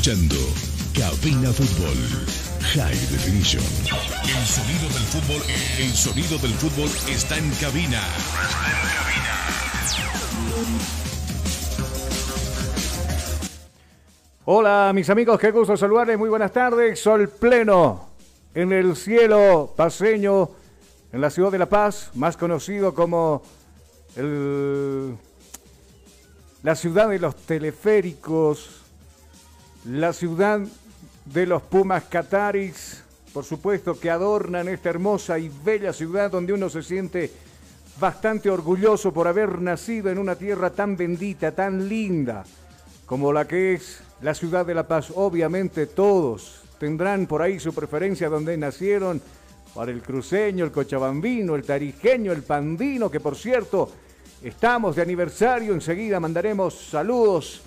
Escuchando Cabina Fútbol High Definition. El sonido del fútbol, el sonido del fútbol está en cabina. Hola mis amigos, qué gusto saludarles, muy buenas tardes, sol pleno en el cielo paseño en la ciudad de La Paz, más conocido como el- la ciudad de los teleféricos, la ciudad de los Pumas Cataris, por supuesto que adornan esta hermosa y bella ciudad donde uno se siente bastante orgulloso por haber nacido en una tierra tan bendita, tan linda como la que es la ciudad de La Paz. Obviamente todos tendrán por ahí su preferencia donde nacieron, para el cruceño, el cochabambino, el tarijeño, el pandino, que por cierto estamos de aniversario, enseguida mandaremos saludos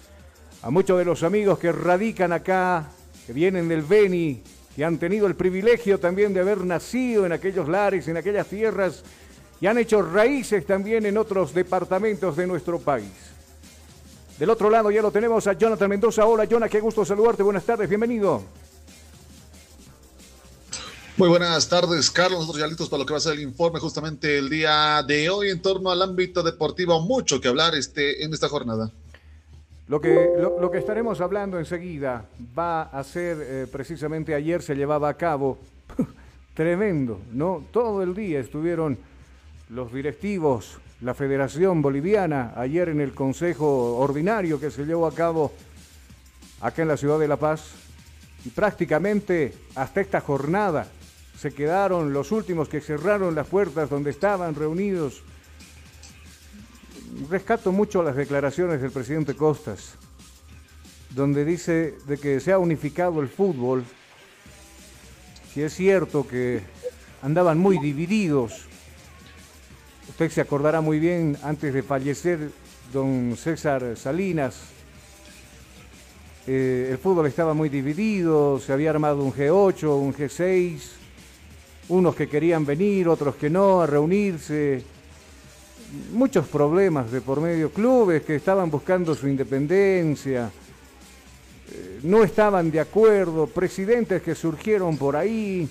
a muchos de los amigos que radican acá, que vienen del Beni, que han tenido el privilegio también de haber nacido en aquellos lares, en aquellas tierras, y han hecho raíces también en otros departamentos de nuestro país. Del otro lado ya lo tenemos a Jonathan Mendoza. Hola, Jonathan, qué gusto saludarte. Buenas tardes, bienvenido. Muy buenas tardes, Carlos. Nosotros ya listos para lo que va a ser el informe justamente el día de hoy en torno al ámbito deportivo. Mucho que hablar este, en esta jornada. Lo que, lo, lo que estaremos hablando enseguida va a ser eh, precisamente ayer se llevaba a cabo. Tremendo, ¿no? Todo el día estuvieron los directivos, la Federación Boliviana, ayer en el Consejo Ordinario que se llevó a cabo acá en la ciudad de La Paz. Y prácticamente hasta esta jornada se quedaron los últimos que cerraron las puertas donde estaban reunidos. Rescato mucho las declaraciones del presidente Costas, donde dice de que se ha unificado el fútbol. Si es cierto que andaban muy divididos. Usted se acordará muy bien, antes de fallecer don César Salinas, eh, el fútbol estaba muy dividido, se había armado un G8, un G6, unos que querían venir, otros que no, a reunirse. Muchos problemas de por medio, clubes que estaban buscando su independencia, eh, no estaban de acuerdo, presidentes que surgieron por ahí.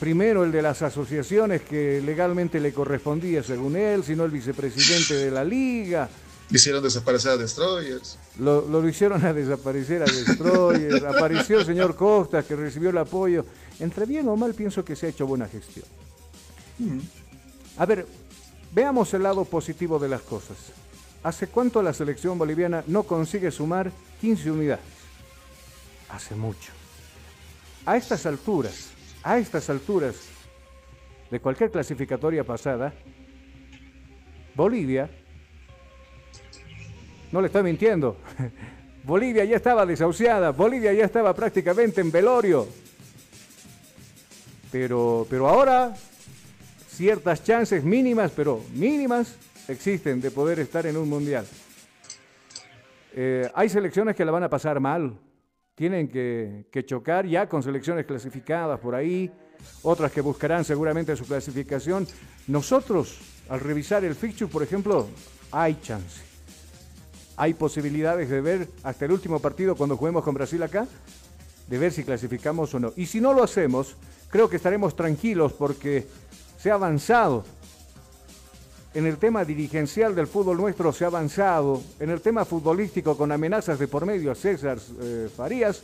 Primero el de las asociaciones que legalmente le correspondía según él, sino el vicepresidente de la liga. Hicieron desaparecer a Destroyers. Lo, lo hicieron a desaparecer a Destroyers. Apareció el señor Costas que recibió el apoyo. Entre bien o mal pienso que se ha hecho buena gestión. A ver, veamos el lado positivo de las cosas. ¿Hace cuánto la selección boliviana no consigue sumar 15 unidades? Hace mucho. A estas alturas, a estas alturas de cualquier clasificatoria pasada, Bolivia, no le estoy mintiendo, Bolivia ya estaba desahuciada, Bolivia ya estaba prácticamente en velorio. Pero, pero ahora ciertas chances mínimas, pero mínimas, existen de poder estar en un mundial. Eh, hay selecciones que la van a pasar mal, tienen que, que, chocar ya con selecciones clasificadas por ahí, otras que buscarán seguramente su clasificación. Nosotros, al revisar el fixture, por ejemplo, hay chance. Hay posibilidades de ver hasta el último partido cuando juguemos con Brasil acá, de ver si clasificamos o no. Y si no lo hacemos, creo que estaremos tranquilos porque se ha avanzado. En el tema dirigencial del fútbol nuestro se ha avanzado. En el tema futbolístico con amenazas de por medio a César eh, Farías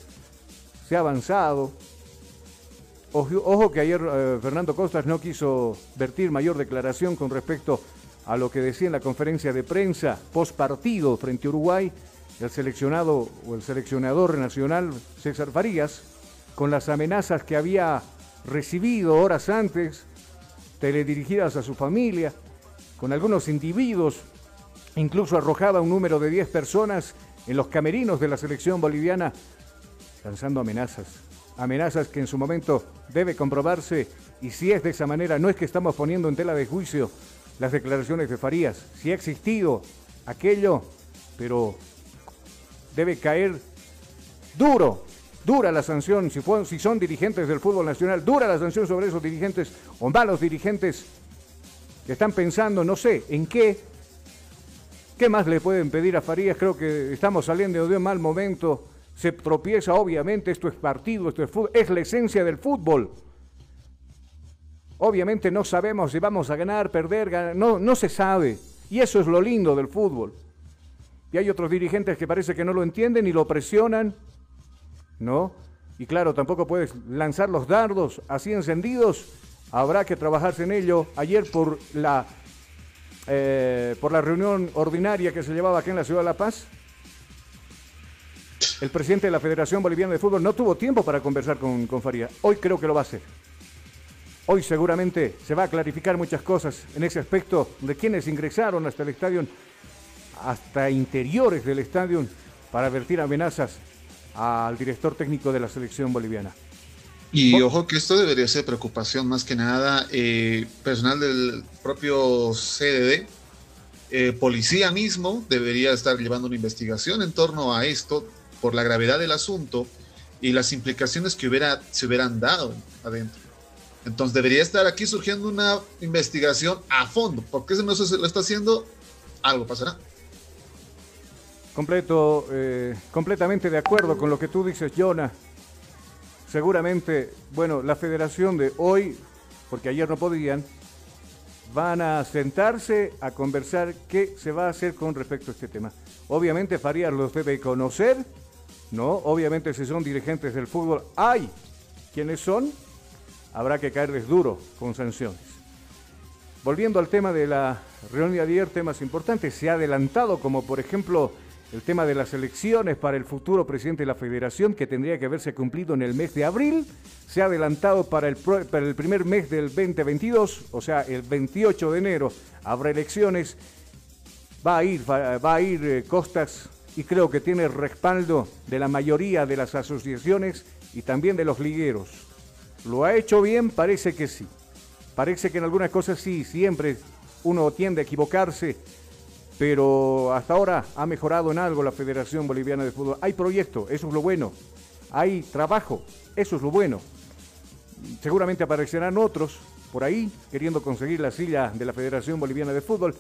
se ha avanzado. Ojo, ojo que ayer eh, Fernando Costas no quiso vertir mayor declaración con respecto a lo que decía en la conferencia de prensa post partido frente a Uruguay el seleccionado o el seleccionador nacional César Farías con las amenazas que había recibido horas antes, teledirigidas a su familia, con algunos individuos, incluso arrojaba un número de 10 personas en los camerinos de la selección boliviana, lanzando amenazas. Amenazas que en su momento debe comprobarse y si es de esa manera, no es que estamos poniendo en tela de juicio las declaraciones de Farías, si ha existido aquello, pero debe caer duro dura la sanción, si, son dirigentes del fútbol nacional, dura la sanción sobre esos dirigentes o malos dirigentes que están pensando, no sé, en qué, qué más le pueden pedir a Farías, creo que estamos saliendo de un mal momento, se tropieza obviamente, esto es partido, esto es fútbol, es la esencia del fútbol. Obviamente no sabemos si vamos a ganar, perder, ganar, no, no se sabe. Y eso es lo lindo del fútbol. Y hay otros dirigentes que parece que no lo entienden y lo presionan ¿no? Y claro, tampoco puedes lanzar los dardos así encendidos. Habrá que trabajarse en ello. Ayer por la, eh, por la reunión ordinaria que se llevaba aquí en la ciudad de La Paz, el presidente de la Federación Boliviana de Fútbol no tuvo tiempo para conversar con, con Faría. Hoy creo que lo va a hacer. Hoy seguramente se va a clarificar muchas cosas en ese aspecto de quienes ingresaron hasta el estadio, hasta interiores del estadio, para advertir amenazas al director técnico de la selección boliviana. Y ojo que esto debería ser preocupación más que nada. Eh, personal del propio CDD, eh, policía mismo, debería estar llevando una investigación en torno a esto por la gravedad del asunto y las implicaciones que hubiera, se hubieran dado adentro. Entonces debería estar aquí surgiendo una investigación a fondo. ¿Por qué no se lo está haciendo? Algo pasará. Completo, eh, completamente de acuerdo con lo que tú dices, Jonah. Seguramente, bueno, la federación de hoy, porque ayer no podían, van a sentarse a conversar qué se va a hacer con respecto a este tema. Obviamente Farías los debe conocer, ¿no? Obviamente si son dirigentes del fútbol, hay quienes son, habrá que caerles duro con sanciones. Volviendo al tema de la reunión de ayer, temas importantes, se ha adelantado como por ejemplo el tema de las elecciones para el futuro presidente de la federación que tendría que haberse cumplido en el mes de abril, se ha adelantado para el, primer mes del 2022, o sea, el 28 de enero habrá elecciones, va a ir, va, a ir eh, Costas y creo que tiene respaldo de la mayoría de las asociaciones y también de los ligueros. ¿Lo ha hecho bien? Parece que sí. Parece que en algunas cosas sí, siempre uno tiende a equivocarse, pero hasta ahora ha mejorado en algo la Federación Boliviana de Fútbol. Hay proyecto, eso es lo bueno. Hay trabajo, eso es lo bueno. Seguramente aparecerán otros por ahí queriendo conseguir la silla de la Federación Boliviana de Fútbol.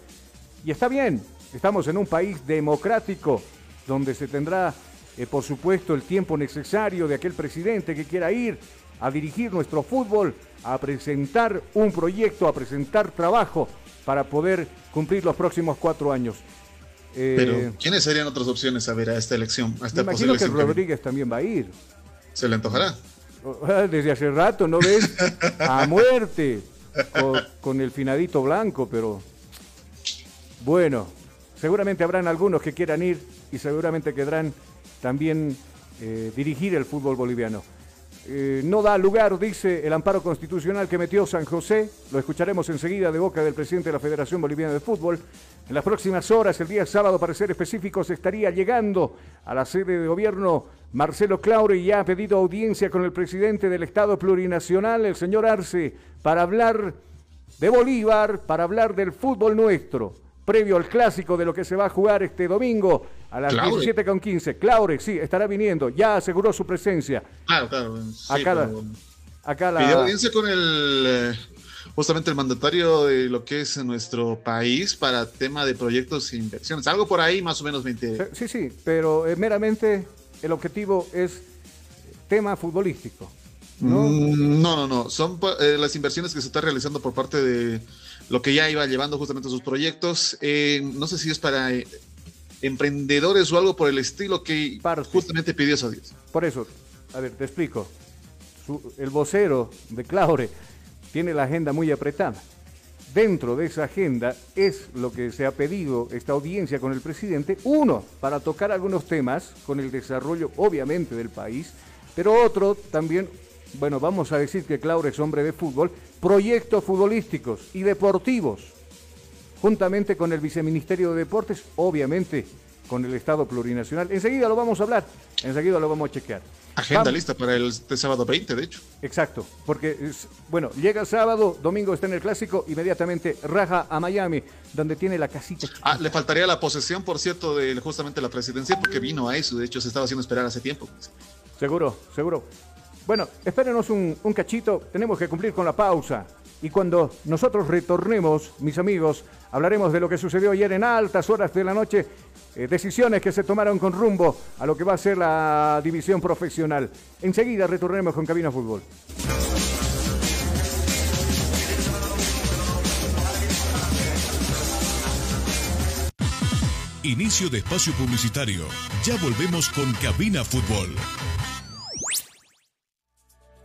Y está bien, estamos en un país democrático donde se tendrá, eh, por supuesto, el tiempo necesario de aquel presidente que quiera ir a dirigir nuestro fútbol, a presentar un proyecto, a presentar trabajo para poder cumplir los próximos cuatro años. Eh, Pero, ¿quiénes serían otras opciones a ver a esta elección? A esta me imagino que Rodríguez también va a ir. ¿Se le antojará? Desde hace rato, ¿no ves? A muerte con, el finadito blanco, pero bueno, seguramente habrán algunos que quieran ir y seguramente querrán también eh, dirigir el fútbol boliviano. Eh, no da lugar, dice el amparo constitucional que metió San José. Lo escucharemos enseguida de boca del presidente de la Federación Boliviana de Fútbol. En las próximas horas, el día sábado, para ser específicos, estaría llegando a la sede de gobierno Marcelo Claure y ya ha pedido audiencia con el presidente del Estado Plurinacional, el señor Arce, para hablar de Bolívar, para hablar del fútbol nuestro previo al clásico de lo que se va a jugar este domingo a las 17.15. Claure, sí, estará viniendo, ya aseguró su presencia. Claro, claro. acá, acá la... Pidió audiencia con el, eh, justamente el mandatario de lo que es nuestro país para tema de proyectos e inversiones. Algo por ahí más o menos 20. Sí, sí, pero eh, meramente el objetivo es tema futbolístico. No, mm, no, no, no. Son eh, las inversiones que se están realizando por parte de lo que ya iba llevando justamente sus proyectos. Eh, no sé si es para emprendedores o algo por el estilo que justamente pidió eso. Por eso, a ver, te explico. el vocero de Claure tiene la agenda muy apretada. Dentro de esa agenda es lo que se ha pedido esta audiencia con el presidente. Uno, para tocar algunos temas con el desarrollo, obviamente, del país, pero otro también bueno, vamos a decir que Claure es hombre de fútbol, proyectos futbolísticos y deportivos, juntamente con el Viceministerio de Deportes, obviamente con el Estado Plurinacional. Enseguida lo vamos a hablar, enseguida lo vamos a chequear. Agenda lista para el este sábado 20, de hecho. Exacto, porque, bueno, llega sábado, domingo está en el clásico, inmediatamente raja a Miami, donde tiene la casita. Ah, le faltaría la posesión, por cierto, de justamente la presidencia, porque vino a eso, de hecho se estaba haciendo esperar hace tiempo. Seguro, seguro. Bueno, espérenos un, cachito, tenemos que cumplir con la pausa. Y cuando nosotros retornemos, mis amigos, hablaremos de lo que sucedió ayer en altas horas de la noche, eh, decisiones que se tomaron con rumbo a lo que va a ser la división profesional. Enseguida retornemos con Cabina Fútbol. Inicio de espacio publicitario. Ya volvemos con Cabina Fútbol.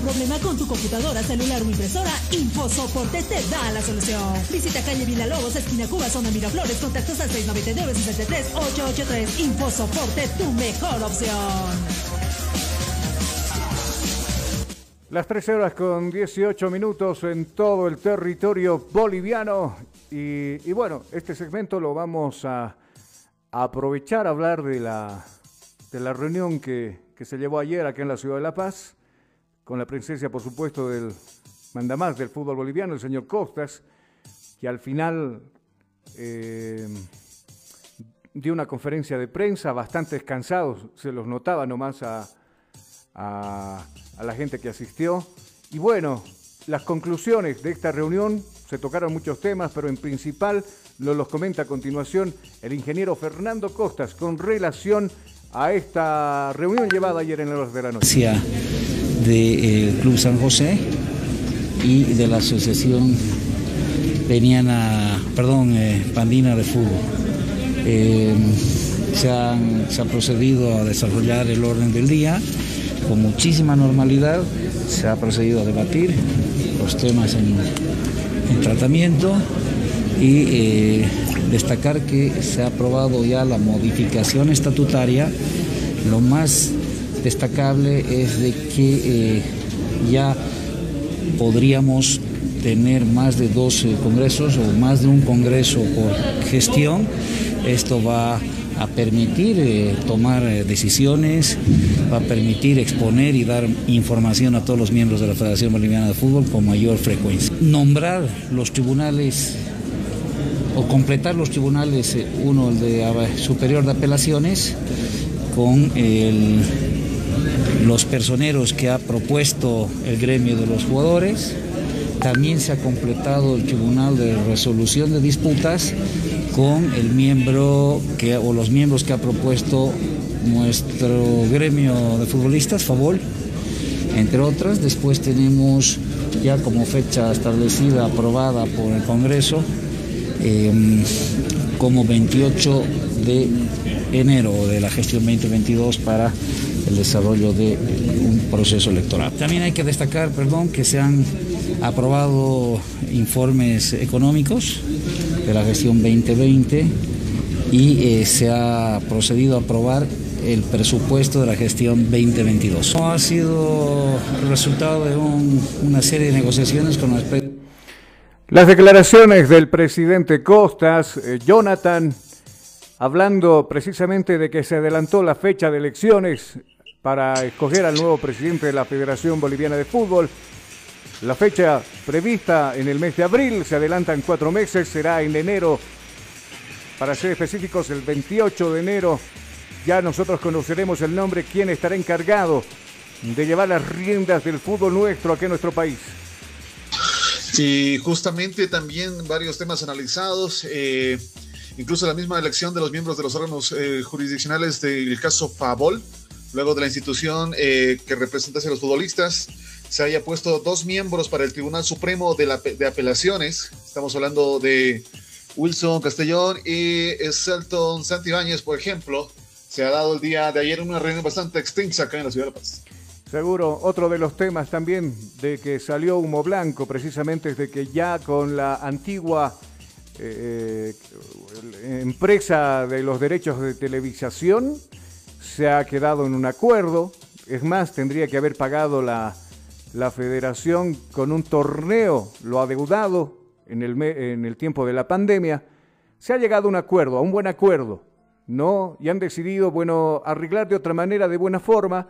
Problema con tu computadora, celular o impresora? InfoSoporte te da la solución. Visita calle Villalobos, esquina Cuba, zona Miraflores, contactos al 699-63-883. InfoSoporte, tu mejor opción. Las 13 horas con 18 minutos en todo el territorio boliviano. Y, y bueno, este segmento lo vamos a, a aprovechar a hablar de la, de la reunión que, que se llevó ayer aquí en la ciudad de La Paz con la presencia, por supuesto, del mandamás del fútbol boliviano, el señor Costas, que al final eh, dio una conferencia de prensa, bastante descansados, se los notaba nomás a, a, la gente que asistió. Y bueno, las conclusiones de esta reunión, se tocaron muchos temas, pero en principal nos los comenta a continuación el ingeniero Fernando Costas con relación a esta reunión llevada ayer en las de la noche del Club San José y de la Asociación Peniana, perdón, eh, Pandina de Fútbol. Eh, se, se ha procedido a desarrollar el orden del día con muchísima normalidad, se ha procedido a debatir los temas en, en tratamiento y eh, destacar que se ha aprobado ya la modificación estatutaria, lo más destacable es de que eh, ya podríamos tener más de 12 congresos o más de un congreso por gestión. Esto va a permitir eh, tomar eh, decisiones, va a permitir exponer y dar información a todos los miembros de la Federación Boliviana de Fútbol con mayor frecuencia. Nombrar los tribunales o completar los tribunales, uno el de superior de apelaciones, con el- los personeros que ha propuesto el gremio de los jugadores. También se ha completado el Tribunal de Resolución de Disputas con el miembro que, o los miembros que ha propuesto nuestro gremio de futbolistas, Favol, entre otras. Después tenemos ya como fecha establecida, aprobada por el Congreso, eh, como 28 de enero de la gestión 2022 para el desarrollo de un proceso electoral. También hay que destacar, perdón, que se han aprobado informes económicos de la gestión 2020 y eh, se ha procedido a aprobar el presupuesto de la gestión 2022. Ha sido el resultado de un- una serie de negociaciones con respecto Las declaraciones del presidente Costas, eh, Jonathan, hablando precisamente de que se adelantó la fecha de elecciones para escoger al nuevo presidente de la Federación Boliviana de Fútbol. La fecha prevista en el mes de abril se adelanta en cuatro meses, será en enero, para ser específicos, el 28 de enero. Ya nosotros conoceremos el nombre, quién estará encargado de llevar las riendas del fútbol nuestro aquí en nuestro país. Y justamente también varios temas analizados, eh, incluso la misma elección de los miembros de los órganos eh, jurisdiccionales del caso Favol, luego de la institución eh, que representase a los futbolistas, se haya puesto dos miembros para el Tribunal Supremo de, la, Apelaciones. Estamos hablando de Wilson Castellón y Selton Santibáñez, por ejemplo. Se ha dado el día de ayer una reunión bastante extensa acá en la ciudad de La Paz. Seguro, otro de los temas también de que salió humo blanco precisamente es de que ya con la antigua eh, eh, empresa de los derechos de televisación se ha quedado en un acuerdo. Es más, tendría que haber pagado la, la federación con un torneo, lo adeudado en el, en el tiempo de la pandemia. Se ha llegado a un acuerdo, a un buen acuerdo, ¿no? Y han decidido, bueno, arreglar de otra manera, de buena forma.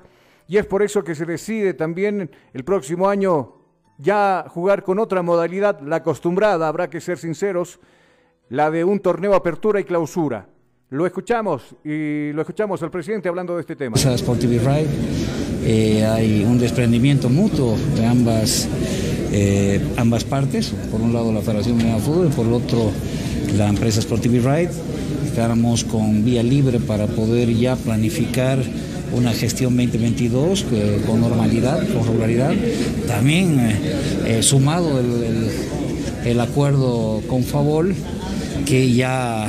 Y es por eso que se decide también el próximo año ya jugar con otra modalidad, la acostumbrada, habrá que ser sinceros, la de un torneo apertura y clausura. Lo escuchamos y lo escuchamos al presidente hablando de este tema. Eh, hay un desprendimiento mutuo de ambas, eh, ambas partes, por un lado la Federación de Fútbol y por el otro la empresa Sport TV Ride. Estamos con vía libre para poder ya planificar una gestión 2022 que- con normalidad, con regularidad. También eh, eh, sumado el, el- el acuerdo con Favol que ya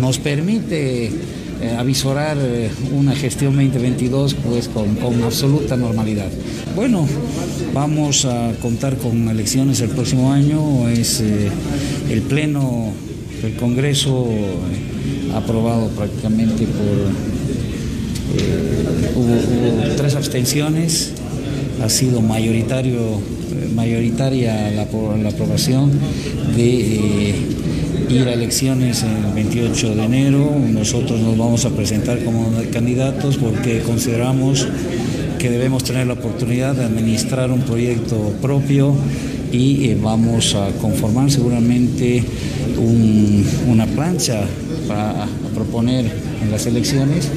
nos permite eh, avisorar eh, una gestión 2022 pues con, absoluta normalidad. Bueno, vamos a contar con elecciones el próximo año, es eh, el pleno del Congreso eh, aprobado prácticamente por hubo, tres abstenciones, ha sido mayoritario, mayoritaria la, la aprobación de ir a elecciones el 28 de enero. Nosotros nos vamos a presentar como candidatos porque consideramos que debemos tener la oportunidad de administrar un proyecto propio y eh, vamos a conformar seguramente un- una plancha para proponer en las elecciones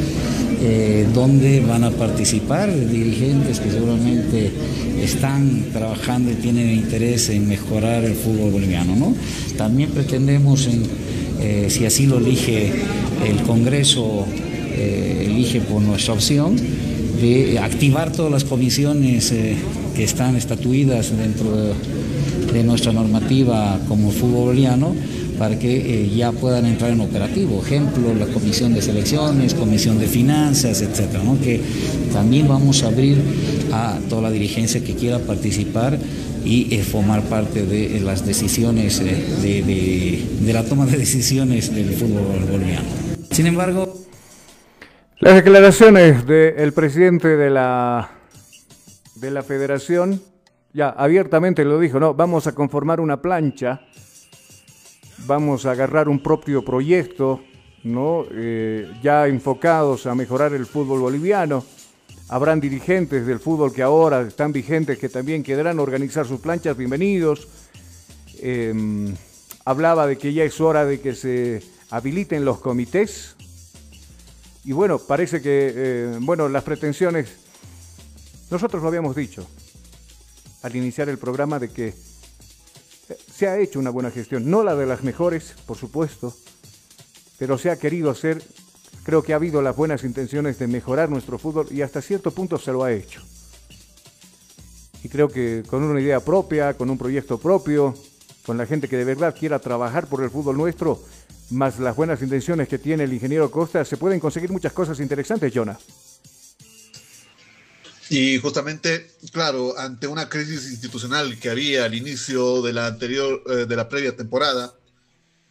eh, donde van a participar dirigentes que seguramente están trabajando y tienen interés en mejorar el fútbol boliviano. ¿no? También pretendemos, en, eh, si así lo elige el Congreso, eh, elige por nuestra opción, de activar todas las comisiones eh, que están estatuidas dentro de, de nuestra normativa como fútbol boliviano para que eh, ya puedan entrar en operativo. Ejemplo, la comisión de selecciones, comisión de finanzas, etcétera, ¿no? que también vamos a abrir a toda la dirigencia que quiera participar y eh, formar parte de eh, las decisiones, eh, de, de- de la toma de decisiones del fútbol boliviano. Sin embargo, Las declaraciones del presidente de la, de la federación, ya abiertamente lo dijo, no, vamos a conformar una plancha, vamos a agarrar un propio proyecto, ¿no? Eh, ya enfocados a mejorar el fútbol boliviano. Habrán dirigentes del fútbol que ahora están vigentes que también querrán organizar sus planchas, bienvenidos. Eh, hablaba de que ya es hora de que se habiliten los comités Y bueno, parece que, eh, bueno, las pretensiones, nosotros lo habíamos dicho al iniciar el programa de que se ha hecho una buena gestión, no la de las mejores, por supuesto, pero se ha querido hacer, creo que ha habido las buenas intenciones de mejorar nuestro fútbol y hasta cierto punto se lo ha hecho. Y creo que con una idea propia, con un proyecto propio, con la gente que de verdad quiera trabajar por el fútbol nuestro, más las buenas intenciones que tiene el ingeniero Costa, se pueden conseguir muchas cosas interesantes, Jonah. Y justamente, claro, ante una crisis institucional que había al inicio de la anterior, eh, de la previa temporada,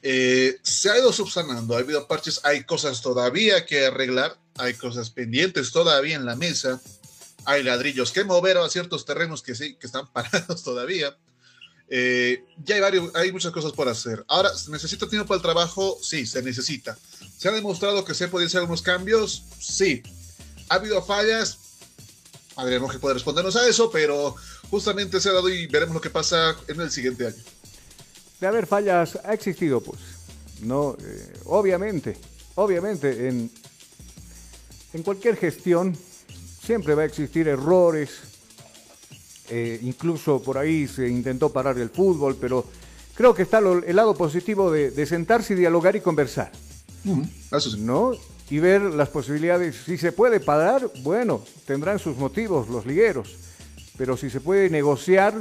eh, se ha ido subsanando, ha habido parches, hay cosas todavía que arreglar, hay cosas pendientes todavía en la mesa, hay ladrillos que mover a ciertos terrenos que sí, que están parados todavía. Eh, ya hay, varios, hay muchas cosas por hacer. Ahora, ¿se necesita tiempo para el trabajo? Sí, se necesita. ¿Se ha demostrado que se pueden hacer unos cambios? Sí. ¿Ha habido fallas? Adrián que puede respondernos a eso, pero justamente se ha dado y veremos lo que pasa en el siguiente año. De haber fallas, ha existido, pues. No, eh, obviamente, obviamente, en, en cualquier gestión siempre va a existir errores. Eh, incluso por ahí se intentó parar el fútbol, pero creo que está lo- el lado positivo de, de sentarse y dialogar y conversar. Eso sí. ¿no? Y ver las posibilidades. Si se puede parar, bueno, tendrán sus motivos los ligueros. Pero si se puede negociar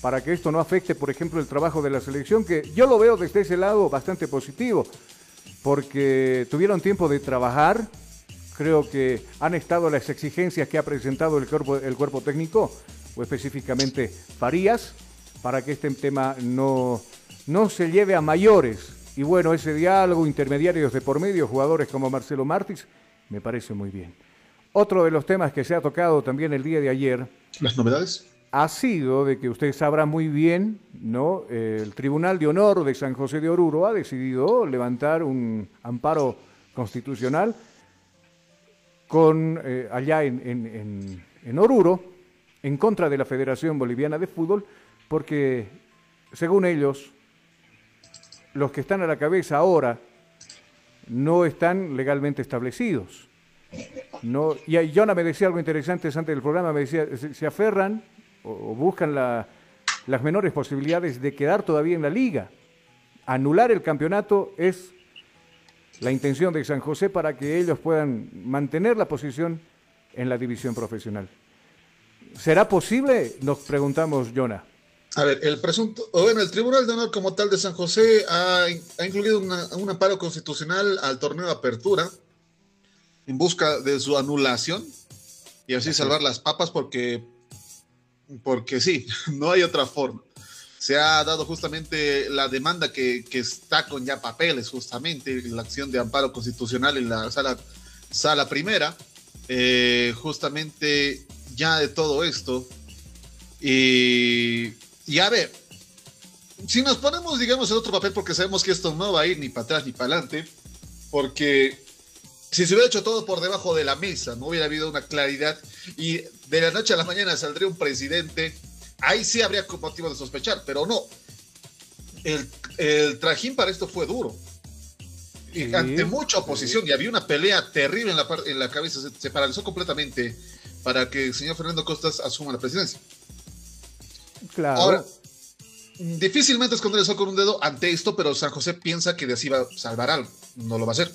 para que esto no afecte, por ejemplo, el trabajo de la selección, que yo lo veo desde ese lado bastante positivo, porque tuvieron tiempo de trabajar, creo que han estado las exigencias que ha presentado el cuerpo, el cuerpo técnico, o específicamente Farías, para que este tema no, no se lleve a mayores. Y bueno, ese diálogo, intermediarios de por medio, jugadores como Marcelo Martins, me parece muy bien. Otro de los temas que se ha tocado también el día de ayer ¿Las novedades? ha sido de que usted sabrá muy bien, ¿no? Eh, El Tribunal de Honor de San José de Oruro ha decidido levantar un amparo constitucional con eh, allá en, en- en- en Oruro en contra de la Federación Boliviana de Fútbol, porque según ellos, los que están a la cabeza ahora no están legalmente establecidos. No, y ahí Jonah me decía algo interesante antes del programa, me decía, se, aferran o, buscan la- las menores posibilidades de quedar todavía en la liga. Anular el campeonato es la intención de San José para que ellos puedan mantener la posición en la división profesional. ¿Será posible? Nos preguntamos, Jonah. A ver, el presunto, o bueno, el Tribunal de Honor como tal de San José ha, ha incluido una- un amparo constitucional al torneo de apertura en busca de su anulación y así salvar las papas porque, porque sí, no hay otra forma. Se ha dado justamente la demanda que, que está con ya papeles, justamente la acción de amparo constitucional en la sala, sala primera, eh, justamente ya de todo esto. Y, y a ver, si nos ponemos, digamos, en otro papel, porque sabemos que esto no va a ir ni para atrás ni para adelante, porque si se hubiera hecho todo por debajo de la mesa, no hubiera habido una claridad y de la noche a la mañana saldría un presidente, ahí sí habría motivo de sospechar, pero no. El, el trajín para esto fue duro. Y Sí, ante mucha oposición, y había una pelea terrible en la, en la cabeza, se, se paralizó completamente para que el señor Fernando Costas asuma la presidencia. Claro. Ahora, difícilmente esconder el con un dedo ante esto, pero San José piensa que de así va a salvar algo. No lo va a hacer.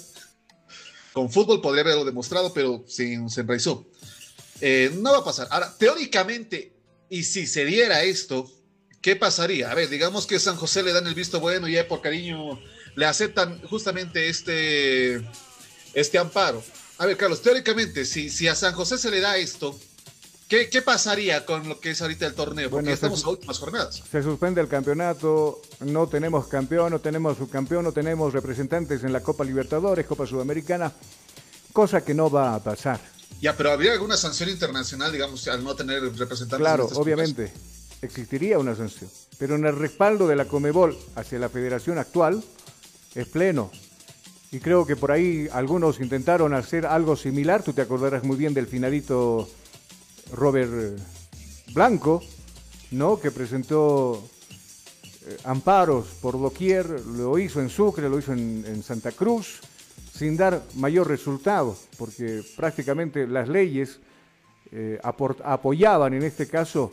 Con fútbol podría haberlo demostrado, pero se, se enraizó. Eh, no va a pasar. Ahora, teóricamente, y si se diera esto, ¿qué pasaría? A ver, digamos que San José le dan el visto bueno y ya por cariño le aceptan justamente este, este amparo. A ver, Carlos, teóricamente, si, si a San José se le da esto, ¿qué, qué pasaría con lo que es ahorita el torneo? Porque Bueno, estamos se- a últimas jornadas. Se suspende el campeonato, no tenemos campeón, no tenemos subcampeón, no tenemos representantes en la Copa Libertadores, Copa Sudamericana, cosa que no va a pasar. Ya, pero habría alguna sanción internacional, digamos, al no tener representantes. Claro, en obviamente, existiría una sanción, pero en el respaldo de la Comebol hacia la federación actual es pleno. Y creo que por ahí algunos intentaron hacer algo similar, tú te acordarás muy bien del finadito Robert eh, Blanco, ¿no? Que presentó eh, amparos por doquier, lo hizo en Sucre, lo hizo en, en Santa Cruz, sin dar mayor resultado, porque prácticamente las leyes eh, apoyaban en este caso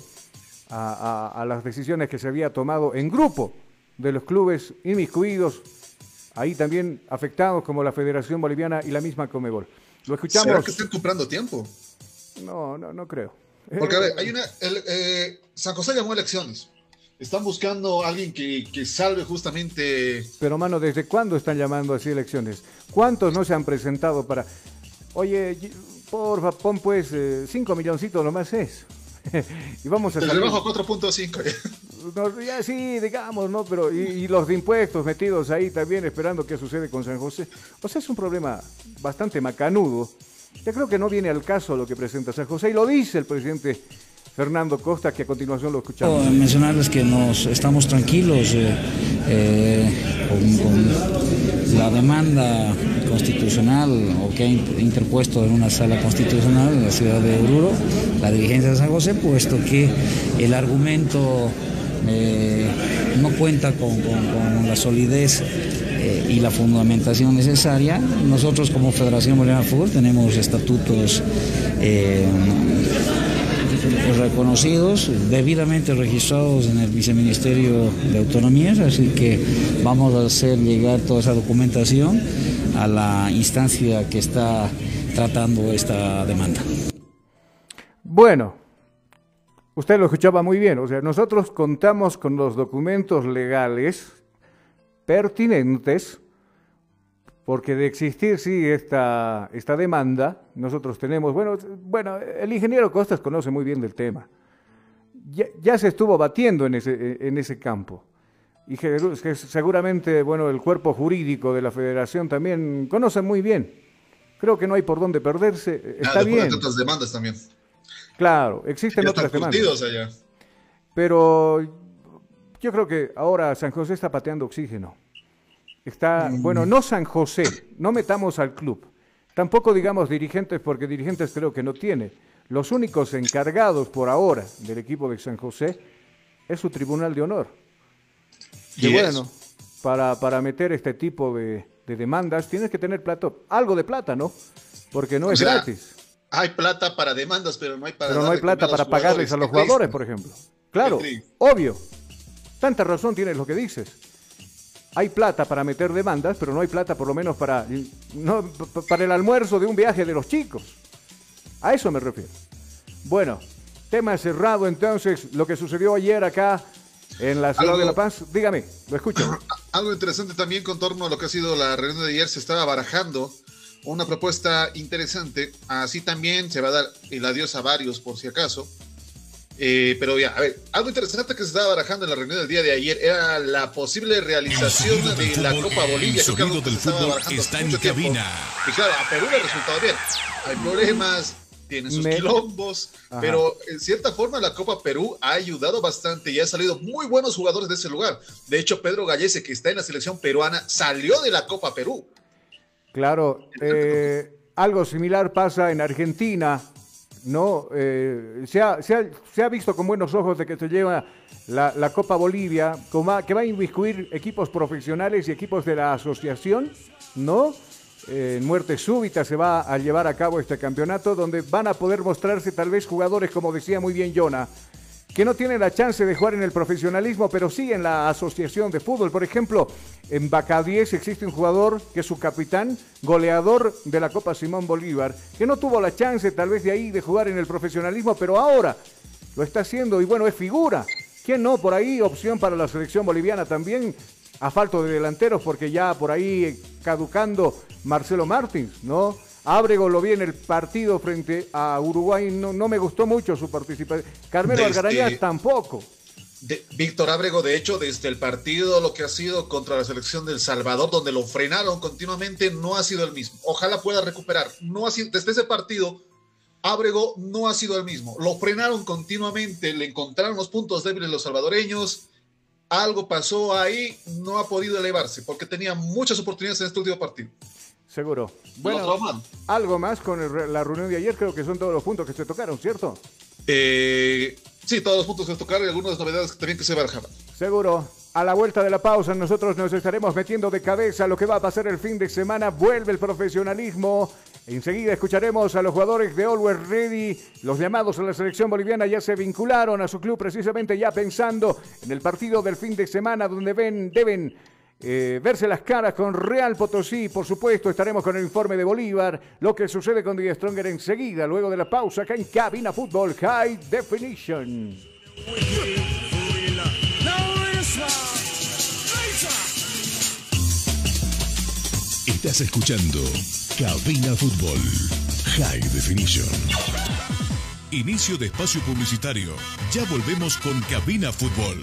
a, a- a las decisiones que se había tomado en grupo de los clubes inmiscuidos, ahí también afectados como la Federación Boliviana y la misma Comebol. Lo ¿Será escuchamos. que están comprando tiempo? No, no, no creo. Porque, a Eh, ver, hay una. el, eh, San José llamó elecciones. Están buscando a alguien que, que salve justamente. Pero, mano, ¿desde cuándo están llamando así elecciones? ¿Cuántos no se han presentado para... Oye, porfa, pon pues eh, cinco milloncitos nomás es. y vamos a Te salir- rebajo a 4.5. No, ya sí, digamos, ¿no? Pero, y, y los de impuestos metidos ahí también esperando qué sucede con San José. O sea, es un problema bastante macanudo. Yo creo que no viene al caso lo que presenta San José y lo dice el presidente Fernando Costa, que a continuación lo escuchamos. Mencionarles que nos estamos tranquilos eh, eh, con, la demanda constitucional o que ha in- interpuesto en una sala constitucional en la ciudad de Oruro la dirigencia de San José, puesto que el argumento eh, no cuenta con la solidez eh, y la fundamentación necesaria. Nosotros como Federación Boliviana de Fútbol tenemos estatutos eh, reconocidos, debidamente registrados en el Viceministerio de Autonomías, así que vamos a hacer llegar toda esa documentación a la instancia que está tratando esta demanda. Bueno, usted lo escuchaba muy bien. O sea, nosotros contamos con los documentos legales pertinentes, porque de existir, sí, esta, esta demanda, nosotros tenemos, bueno, bueno, el ingeniero Costas conoce muy bien del tema. Ya, ya se estuvo batiendo en ese, en ese campo. Y que- que seguramente, bueno, el cuerpo jurídico de la federación también conoce muy bien. Creo que no hay por dónde perderse. Está Ah, de bien. otras demandas también. Claro, existen Ya otras demandas. allá. Pero yo creo que ahora San José está pateando oxígeno. Está, Mm. bueno, no San José, no metamos al club. Tampoco digamos dirigentes, porque dirigentes creo que no tiene. Los únicos encargados por ahora del equipo de San José es su tribunal de honor. Y bueno, para, para meter este tipo de, de demandas tienes que tener plato, algo de plata, ¿no? Porque no O es sea, gratis. Hay plata para demandas, pero no hay para. Pero no hay plata para pagarles a los jugadores, por ejemplo. Claro, obvio. Tanta razón tienes lo que dices. Hay plata para meter demandas, pero no hay plata por lo menos para, no, para el almuerzo de un viaje de los chicos. A eso me refiero. Bueno, tema cerrado entonces, lo que sucedió ayer acá en la ciudad de La Paz. Dígame, lo escucho. Algo interesante también con torno a lo que ha sido la reunión de ayer, se estaba barajando una propuesta interesante. Así también se va a dar el adiós a varios, por si acaso. Eh, pero ya, a ver, algo interesante que se estaba barajando en la reunión del día de ayer era la posible realización de la Copa el Bolivia. Algo sonido que del fútbol está en tiempo. cabina. Y claro, a Perú le ha resultado bien. Hay problemas, tiene sus Me- quilombos, Ajá. pero en cierta forma la Copa Perú ha ayudado bastante y ha salido muy buenos jugadores de ese lugar. De hecho, Pedro Gallese, que está en la selección peruana, salió de la Copa Perú. Claro, eh, algo similar pasa en Argentina, ¿no? Eh, se, ha, se ha- se ha visto con buenos ojos de que se lleva la, la Copa Bolivia, que va a inmiscuir equipos profesionales y equipos de la asociación, ¿no? Eh, en muerte súbita se va a llevar a cabo este campeonato donde van a poder mostrarse tal vez jugadores, como decía muy bien Jonah, que no tienen la chance de jugar en el profesionalismo, pero sí en la asociación de fútbol. Por ejemplo, en Baca 10 existe un jugador que es su capitán, goleador de la Copa Simón Bolívar, que no tuvo la chance tal vez de ahí de jugar en el profesionalismo, pero ahora lo está haciendo y bueno, es figura. ¿Quién no? Por ahí opción para la selección boliviana también, a falta de delanteros, porque ya por ahí caducando Marcelo Martins, ¿no? Ábrego lo vi en el partido frente a Uruguay, no, no me gustó mucho su participación. Carmelo Desde- Algarañaz tampoco. De- Víctor Ábrego, de hecho, desde el partido, lo que ha sido contra la selección del Salvador, donde lo frenaron continuamente, no ha sido el mismo. Ojalá pueda recuperar. No ha sido, desde ese partido, Ábrego no ha sido el mismo. Lo frenaron continuamente, le encontraron los puntos débiles los salvadoreños. Algo pasó ahí, no ha podido elevarse, porque tenía muchas oportunidades en este último partido. Seguro. Bueno, traumaron. algo más con el- la reunión de ayer, creo que son todos los puntos que se tocaron, ¿cierto? Eh, sí, todos los puntos que tocar y algunas novedades también que se barajaban. Seguro. A la vuelta de la pausa nosotros nos estaremos metiendo de cabeza lo que va a pasar el fin de semana. Vuelve el profesionalismo. Enseguida escucharemos a los jugadores de Always Ready. Los llamados a la selección boliviana ya se vincularon a su club precisamente ya pensando en el partido del fin de semana donde ven, deben eh, verse las caras con Real Potosí. Por supuesto, estaremos con el informe de Bolívar, lo que sucede con Die Stronger enseguida, luego de la pausa acá en Cabina Fútbol High Definition. Estás escuchando Cabina Fútbol High Definition. Inicio de espacio publicitario. Ya volvemos con Cabina Fútbol.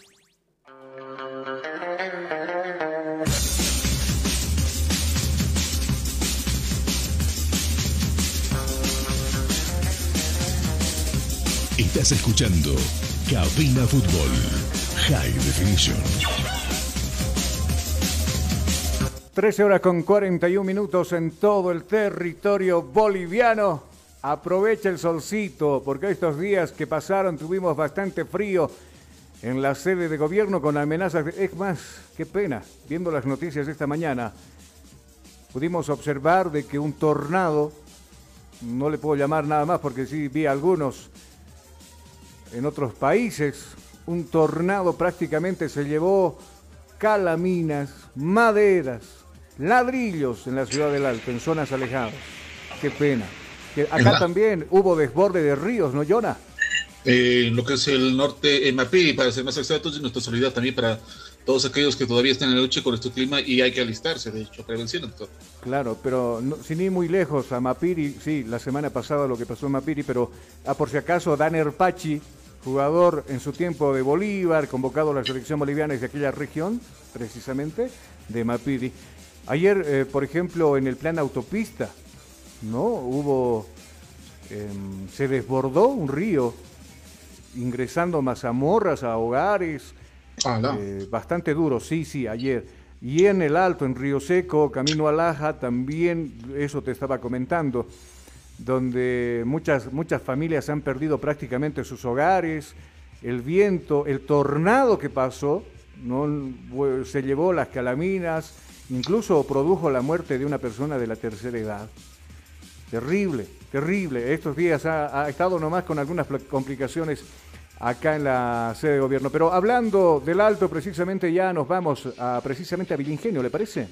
Estás escuchando Cabina Fútbol High Definition. 13 horas con 41 minutos en todo el territorio boliviano. Aprovecha el solcito, porque estos días que pasaron tuvimos bastante frío en la sede de gobierno con amenazas. De... Es más, qué pena, viendo las noticias esta mañana, pudimos observar de que un tornado, no le puedo llamar nada más porque sí vi algunos en otros países, un tornado prácticamente se llevó calaminas, maderas, ladrillos en la ciudad del Alto, en zonas alejadas. Qué pena. Que acá también hubo desborde de ríos, ¿no, Jonah? Eh, lo que es el norte, en Mapiri, para ser más exactos, y nuestra solidaridad también para todos aquellos que todavía están en la lucha con este clima y hay que alistarse, de hecho, prevención. Doctor. Claro, pero no, sin ir muy lejos, a Mapiri, sí, la semana pasada lo que pasó en Mapiri, pero a por si acaso, Daner Pachi, jugador en su tiempo de Bolívar, convocado a la selección boliviana de aquella región, precisamente, de Mapiri. Ayer, eh, por ejemplo, en el plan autopista, ¿no? Hubo, eh, se desbordó un río, ingresando mazamorras a hogares, Ah, no. eh, bastante duro, sí, sí, ayer. Y en el Alto, en Río Seco, Camino a Laja, también, eso te estaba comentando, donde muchas, muchas familias han perdido prácticamente sus hogares, el viento, el tornado que pasó, ¿no? se llevó las calaminas, incluso produjo la muerte de una persona de la tercera edad. Terrible, terrible. Estos días ha, ha estado nomás con algunas pl- complicaciones acá en la sede de gobierno. Pero hablando del alto, precisamente ya nos vamos a, precisamente a Vilingenio, ¿le parece?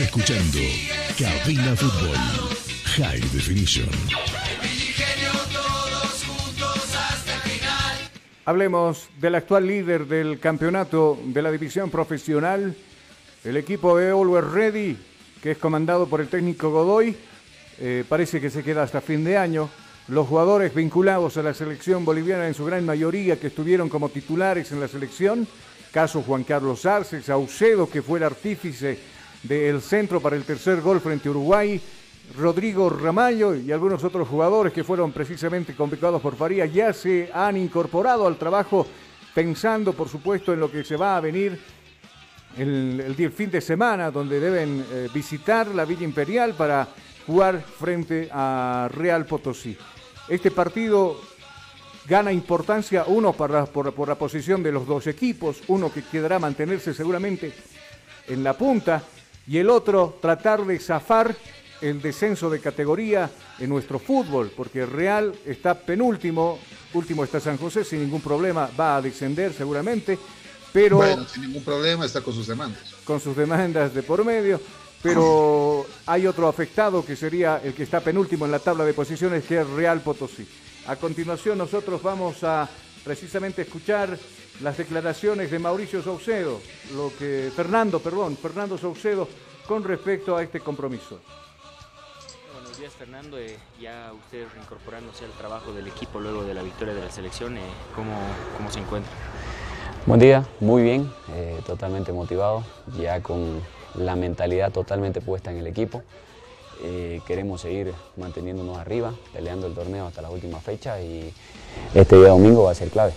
Escuchando Cabina Fútbol High Definition. Hablemos del actual líder del campeonato de la división profesional, el equipo de Always Ready, que es comandado por el técnico Godoy. Eh, parece que se queda hasta fin de año. Los jugadores vinculados a la selección boliviana en su gran mayoría que estuvieron como titulares en la selección, caso Juan Carlos Arce, Saucedo, que fue el artífice del centro para el tercer gol frente a Uruguay, Rodrigo Ramallo y algunos otros jugadores que fueron precisamente convocados por Faría ya se han incorporado al trabajo pensando por supuesto en lo que se va a venir el, fin de semana donde deben eh, visitar la Villa Imperial para jugar frente a Real Potosí. Este partido gana importancia, uno por, por la posición de los dos equipos, uno que quedará mantenerse seguramente en la punta y el otro tratar de zafar el descenso de categoría en nuestro fútbol, porque Real está penúltimo, último está San José, sin ningún problema va a descender seguramente, pero Bueno, sin ningún problema, está con sus demandas. con sus demandas de por medio, pero hay otro afectado que sería el que está penúltimo en la tabla de posiciones, que es Real Potosí. A continuación nosotros vamos a precisamente escuchar las declaraciones de Mauricio Saucedo, lo que Fernando, perdón, Fernando Saucedo con respecto a este compromiso. Buenos días Fernando, Eh, ya ustedes reincorporándose al trabajo del equipo luego de la victoria de la selección, eh, ¿cómo, ¿cómo se encuentra? Buen día, muy bien, eh, totalmente motivado, ya con la mentalidad totalmente puesta en el equipo. Eh, queremos seguir manteniéndonos arriba, peleando el torneo hasta la última fecha y este día domingo va a ser clave.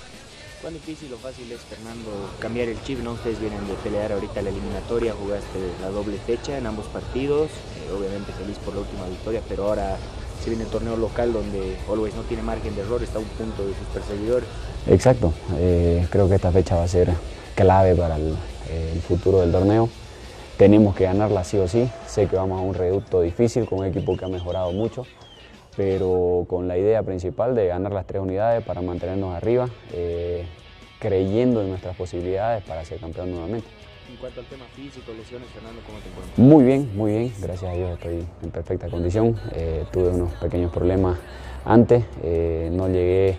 ¿Cuán difícil o fácil es Fernando cambiar el chip? ¿no? Ustedes vienen de pelear ahorita la eliminatoria, jugaste la doble fecha en ambos partidos, eh, obviamente feliz por la última victoria, pero ahora se viene el torneo local donde Always no tiene margen de error, está a un punto de sus perseguidores. Exacto, eh, creo que esta fecha va a ser clave para eh, el futuro del torneo. Tenemos que ganarla sí o sí, sé que vamos a un reducto difícil con un equipo que ha mejorado mucho, pero con la idea principal de ganar las tres unidades para mantenernos arriba, eh, creyendo en nuestras posibilidades para ser campeón nuevamente. En cuanto al tema físico, lesiones, Fernando, ¿cómo te encuentras? Muy bien, muy bien, gracias a Dios estoy en perfecta condición. Eh, tuve unos pequeños problemas antes, eh, no llegué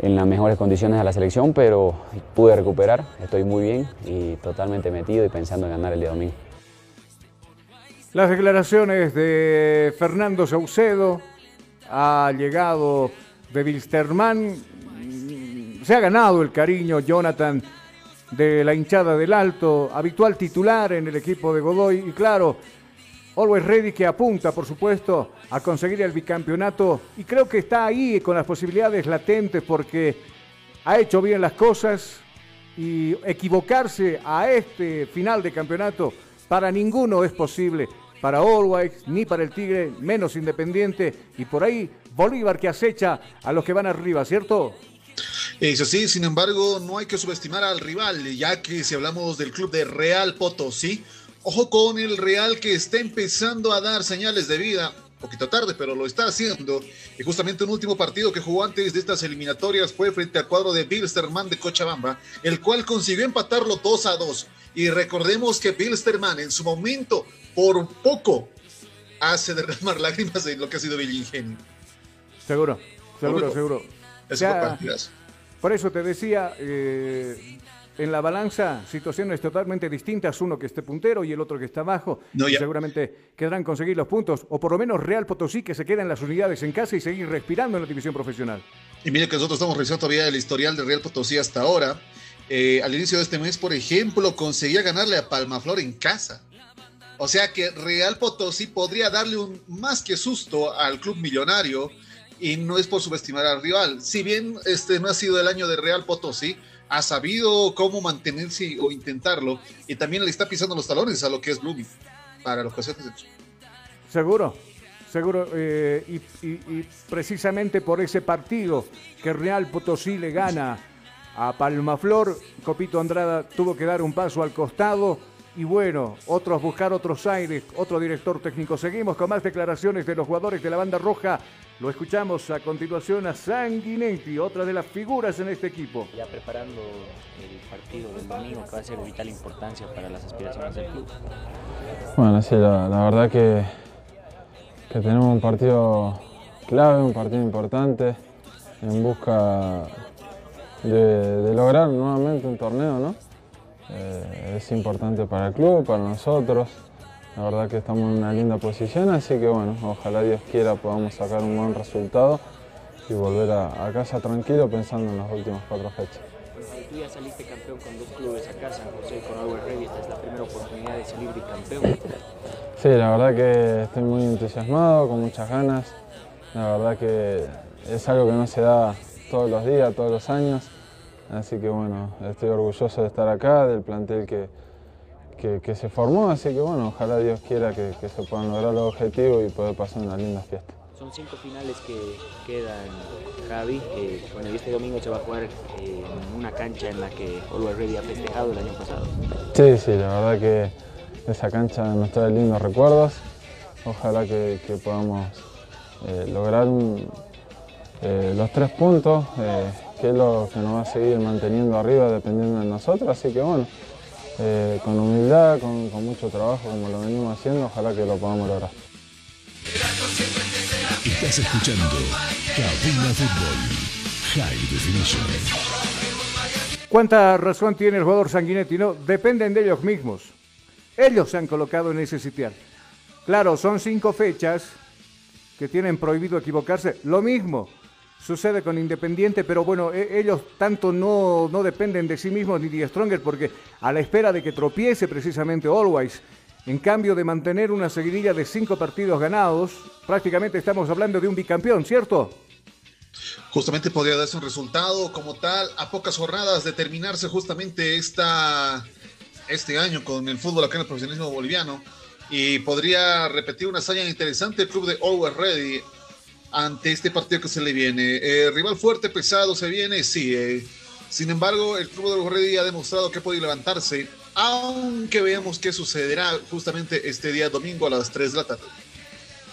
en las mejores condiciones a la selección, pero pude recuperar, estoy muy bien y totalmente metido y pensando en ganar el día domingo. Las declaraciones de Fernando Saucedo ha llegado de Wilstermann, se ha ganado el cariño Jonathan de la hinchada del Alto, habitual titular en el equipo de Godoy. Y claro, Always Ready que apunta, por supuesto, a conseguir el bicampeonato. Y creo que está ahí con las posibilidades latentes porque ha hecho bien las cosas. Y equivocarse a este final de campeonato para ninguno es posible. Para Always, ni para el Tigre, menos Independiente y por ahí Bolívar que acecha a los que van arriba, ¿cierto? Eso sí, sin embargo, no hay que subestimar al rival, ya que si hablamos del club de Real Potosí, ojo con el Real que está empezando a dar señales de vida, poquito tarde, pero lo está haciendo. Y justamente un último partido que jugó antes de estas eliminatorias fue frente al cuadro de Bilsterman de Cochabamba, el cual consiguió empatarlo 2 a 2. Y recordemos que Bilsterman en su momento, por poco, hace derramar lágrimas en lo que ha sido Villingenio. Seguro, seguro, seguro. Es Ya-. Por eso te decía, eh, en la balanza, situaciones totalmente distintas, uno que esté puntero y el otro que está abajo. No, y seguramente querrán conseguir los puntos, o por lo menos Real Potosí que se queda en las unidades en casa y seguir respirando en la división profesional. Y mire que nosotros estamos revisando todavía el historial de Real Potosí hasta ahora. Eh, al inicio de este mes, por ejemplo, conseguía ganarle a Palmaflor en casa. O sea que Real Potosí podría darle un más que susto al club millonario y no es por subestimar al rival. Si bien este no ha sido el año de Real Potosí, ha sabido cómo mantenerse o intentarlo y también le está pisando los talones a lo que es Blooming para los de Seguro, seguro. eh, y precisamente por ese partido que Real Potosí le gana a Palmaflor, Copito Andrada tuvo que dar un paso al costado. Y bueno, otros buscar otros aires, otro director técnico. Seguimos con más declaraciones de los jugadores de la banda roja. Lo escuchamos a continuación a Sanguinetti, otra de las figuras en este equipo. Ya preparando el partido del domingo que va a ser de vital importancia para las aspiraciones del club. Bueno, sí, la, la verdad que, que tenemos un partido clave, un partido importante, en busca de, de lograr nuevamente un torneo, ¿no? Eh, es importante para el club, para nosotros. La verdad que estamos en una linda posición, así que bueno, ojalá Dios quiera podamos sacar un buen resultado y volver a, a casa tranquilo pensando en las últimas cuatro fechas. Bueno, tú ya saliste campeón con dos clubes acá, San José y con Always Ready. Esta es la primera oportunidad de salir bicampeón. Sí, la verdad que estoy muy entusiasmado, con muchas ganas. La verdad que es algo que no se da todos los días, todos los años. Así que bueno, estoy orgulloso de estar acá, del plantel que, que, que se formó. Así que bueno, ojalá Dios quiera que, que se puedan lograr los objetivos y poder pasar unas lindas fiestas. Son cinco finales que quedan, Javi. Eh, bueno, y este domingo se va a jugar eh, en una cancha en la que Always Ready ha festejado el año pasado. Sí, sí, la verdad que esa cancha nos trae lindos recuerdos. Ojalá que, que podamos eh, lograr un- eh, los tres puntos, eh, que es lo que nos va a seguir manteniendo arriba dependiendo de nosotros. Así que bueno, eh, con humildad, con, con mucho trabajo como lo venimos haciendo, ojalá que lo podamos lograr. Estás escuchando Cabina Fútbol High Definition. ¿Cuánta razón tiene el jugador Sanguinetti? No, dependen de ellos mismos. Ellos se han colocado en ese sitial. Claro, son cinco fechas que tienen prohibido equivocarse. Lo mismo sucede con Independiente, pero bueno, e- ellos tanto no, no dependen de sí mismos ni de Stronger, porque a la espera de que tropiece precisamente Always, en cambio de mantener una seguidilla de cinco partidos ganados, prácticamente estamos hablando de un bicampeón, ¿cierto? justamente podría darse un resultado como tal a pocas jornadas de terminarse justamente esta, este año con el fútbol acá en el profesionalismo boliviano y podría repetir una hazaña interesante el club de Always Ready ante este partido que se le viene. Eh, rival fuerte, pesado, se viene, sí. eh. Sin embargo, el Club de los Reyes ha demostrado que puede levantarse, aunque veamos qué sucederá justamente este día domingo a las 3 de la tarde.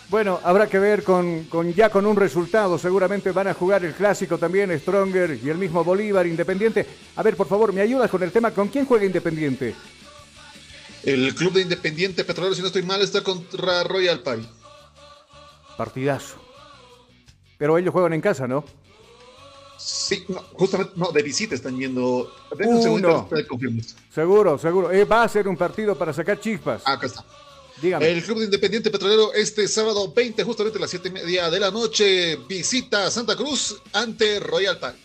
Bueno, habrá que ver con, con ya con un resultado. Seguramente van a jugar el clásico también, Stronger y el mismo Bolívar, Independiente. A ver, por favor, ¿me ayudas con el tema? ¿Con quién juega Independiente? El Club de Independiente Petrolero, si no estoy mal, está contra Royal Party. Partidazo. Pero ellos juegan en casa, ¿no? Sí, no, justamente, no, de visita están yendo. Uno. segundo. Seguro, seguro. Eh, va a ser un partido para sacar chispas. Acá está. Dígame. El Club de Independiente Petrolero este sábado 20, justamente a las 7 y media de la noche, visita Santa Cruz ante Royal Party.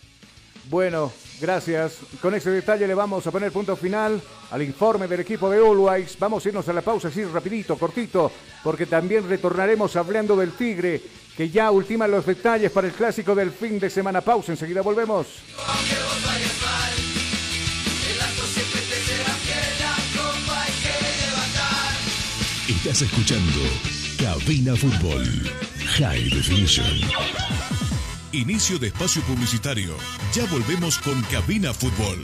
Bueno, gracias. Con ese detalle le vamos a poner punto final al informe del equipo de Always. Vamos a irnos a la pausa así rapidito, cortito, porque también retornaremos hablando del Tigre, que ya ultima los detalles para el clásico del fin de semana. Pausa, enseguida volvemos. Estás escuchando Cabina Fútbol High Definition. Inicio de espacio publicitario. Ya volvemos con Cabina Fútbol.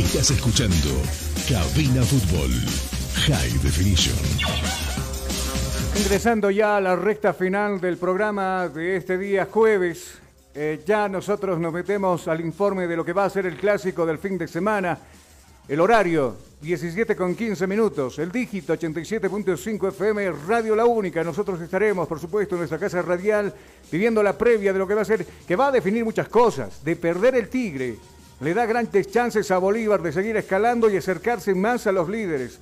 Estás escuchando Cabina Fútbol High Definition. Ingresando ya a la recta final del programa de este día jueves, eh, ya nosotros nos metemos al informe de lo que va a ser el clásico del fin de semana. El horario, 17 con 15 minutos. El dígito, 87.5 FM, Radio La Única. Nosotros estaremos, por supuesto, en nuestra casa radial, viviendo la previa de lo que va a ser, que va a definir muchas cosas. De perder el Tigre, le da grandes chances a Bolívar de seguir escalando y acercarse más a los líderes.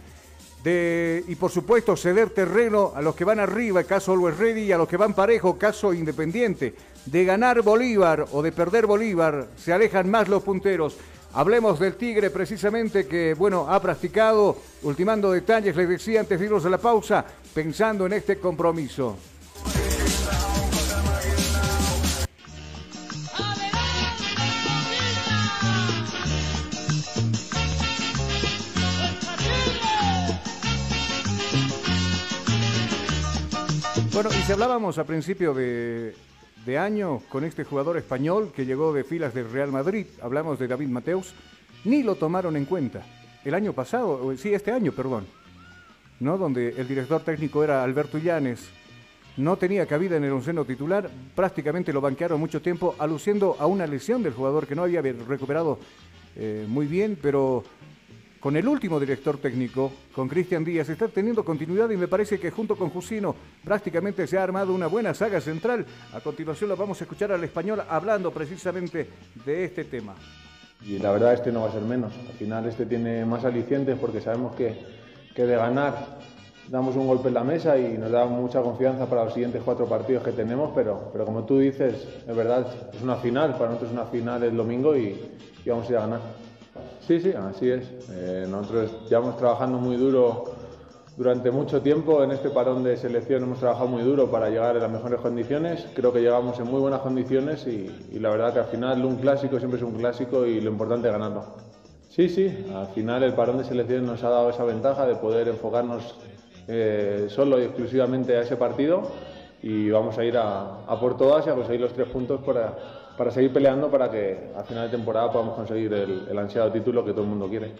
De, y por supuesto ceder terreno a los que van arriba, caso Always Ready, y a los que van parejo, caso Independiente. De ganar Bolívar o de perder Bolívar, se alejan más los punteros. Hablemos del Tigre precisamente que, bueno, ha practicado, ultimando detalles, les decía antes de irnos a la pausa, pensando en este compromiso. Bueno, y si hablábamos a principio de, de año con este jugador español que llegó de filas del Real Madrid, hablamos de David Mateus, ni lo tomaron en cuenta. El año pasado, sí, este año, perdón, ¿no? Donde el director técnico era Alberto Llanes, no tenía cabida en el onceno titular, prácticamente lo banquearon mucho tiempo, aluciendo a una lesión del jugador que no había recuperado eh, muy bien, pero con el último director técnico, con Cristian Díaz, está teniendo continuidad y me parece que junto con Jusino prácticamente se ha armado una buena saga central. A continuación lo vamos a escuchar al español hablando precisamente de este tema. Y la verdad este no va a ser menos. Al final este tiene más alicientes porque sabemos que, que de ganar damos un golpe en la mesa y nos da mucha confianza para los siguientes cuatro partidos que tenemos, pero, pero como tú dices, es verdad, es una final, para nosotros es una final el domingo y, y vamos a ir a ganar. Sí, sí, así es. Eh, nosotros llevamos trabajando muy duro durante mucho tiempo en este parón de selección, hemos trabajado muy duro para llegar a las mejores condiciones. Creo que llegamos en muy buenas condiciones y, la verdad que al final un clásico siempre es un clásico y lo importante es ganarlo. Sí, sí, al final el parón de selección nos ha dado esa ventaja de poder enfocarnos eh, solo y exclusivamente a ese partido y vamos a ir a, a por todas y a conseguir los tres puntos para, para seguir peleando para que al final de temporada podamos conseguir el, ansiado título que todo el mundo quiere.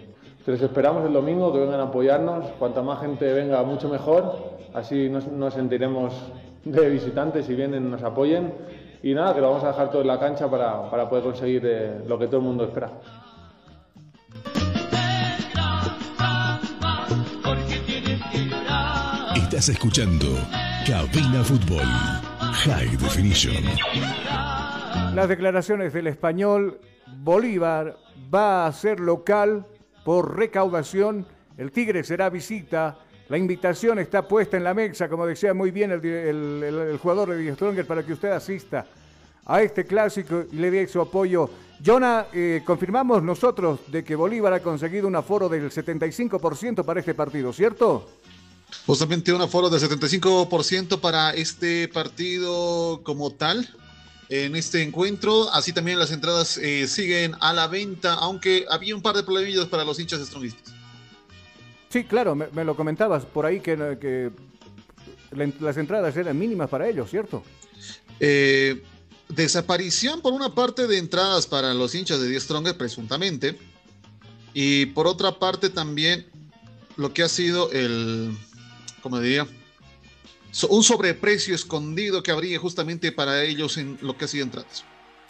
Les esperamos el domingo, que vengan a apoyarnos, cuanta más gente venga mucho mejor, así nos, sentiremos de visitantes y vienen nos apoyen y nada, que lo vamos a dejar todo en la cancha para, para poder conseguir eh, lo que todo el mundo espera. Estás escuchando Cabina Fútbol High Definition. Las declaraciones del español, Bolívar va a ser local por recaudación, el Tigre será visita, la invitación está puesta en la mesa, como decía muy bien el, jugador de Die Stronger, para que usted asista a este clásico y le dé su apoyo. Jonah, eh, confirmamos nosotros de que Bolívar ha conseguido un aforo del 75% para este partido, ¿cierto? Justamente un aforo del 75% para este partido como tal en este encuentro. Así también las entradas eh, siguen a la venta, aunque había un par de problemillas para los hinchas strongistas. Sí, claro, me, lo comentabas por ahí que, las entradas eran mínimas para ellos, ¿cierto? Eh, desaparición por una parte de entradas para los hinchas de Die Stronger, presuntamente, y por otra parte también lo que ha sido el, como diría, un sobreprecio escondido que habría justamente para ellos en lo que ha sido entradas.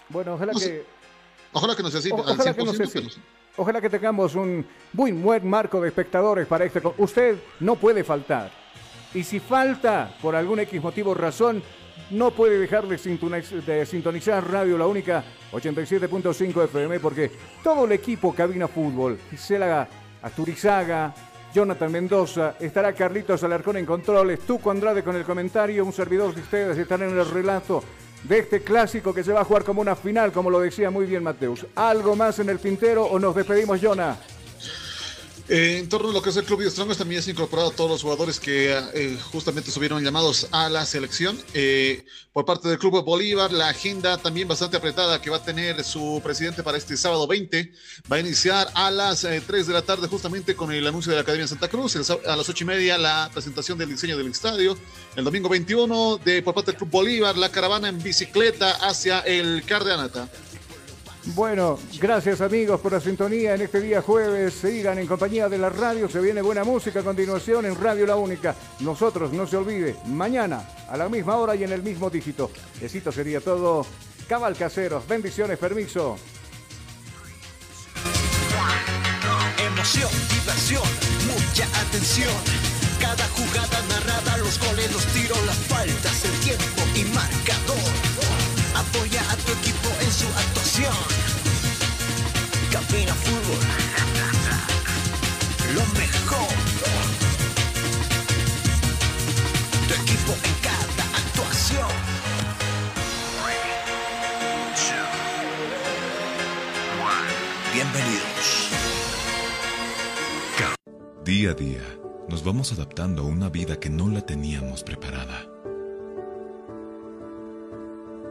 Bueno, ojalá que. Ojalá que no sea así ojalá que no sea así. Ojalá que tengamos un muy buen marco de espectadores para este. Usted no puede faltar. Y si falta por algún X motivo razón, no puede dejar de, sintonizar Radio La Única 87.5 FM porque todo el equipo Cabina Fútbol, Gisela Asturizaga, Jonathan Mendoza, estará Carlitos Alarcón en controles, Tuco Andrade con el comentario, un servidor de ustedes estará en el relato de este clásico que se va a jugar como una final, como lo decía muy bien Mateus. ¿Algo más en el pintero o nos despedimos, Jonah? Eh, en torno a lo que es el Club de Strongest, también se incorporado todos los jugadores que eh, justamente estuvieron llamados a la selección. Eh, por parte del Club Bolívar, la agenda también bastante apretada que va a tener su presidente para este sábado 20. Va a iniciar a las 3 de la tarde justamente con el anuncio de la Academia Santa Cruz. a las 8 y media la presentación del diseño del estadio. El domingo 21 de, por parte del Club Bolívar, la caravana en bicicleta hacia el Cardeanata. Bueno, gracias amigos por la sintonía en este día jueves. Sigan en compañía de la radio. Se viene buena música a continuación en Radio La Única. Nosotros, no se olvide, mañana a la misma hora y en el mismo dígito. Besito sería todo. Cabal Caseros, bendiciones, permiso. Emoción, diversión, mucha atención. Cada jugada narrada, los goles, los tiros, las faltas, el tiempo y marcador. Apoya a tu equipo en su actuación. Cabina Fútbol. Lo mejor. Tu equipo en cada actuación. Bienvenidos. Día a día, nos vamos adaptando a una vida que no la teníamos preparada.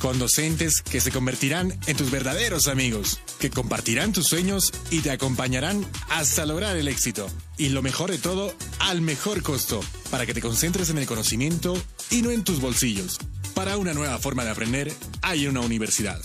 con docentes que se convertirán en tus verdaderos amigos, que compartirán tus sueños y te acompañarán hasta lograr el éxito. Y lo mejor de todo, al mejor costo, para que te concentres en el conocimiento y no en tus bolsillos. Para una nueva forma de aprender, hay una universidad.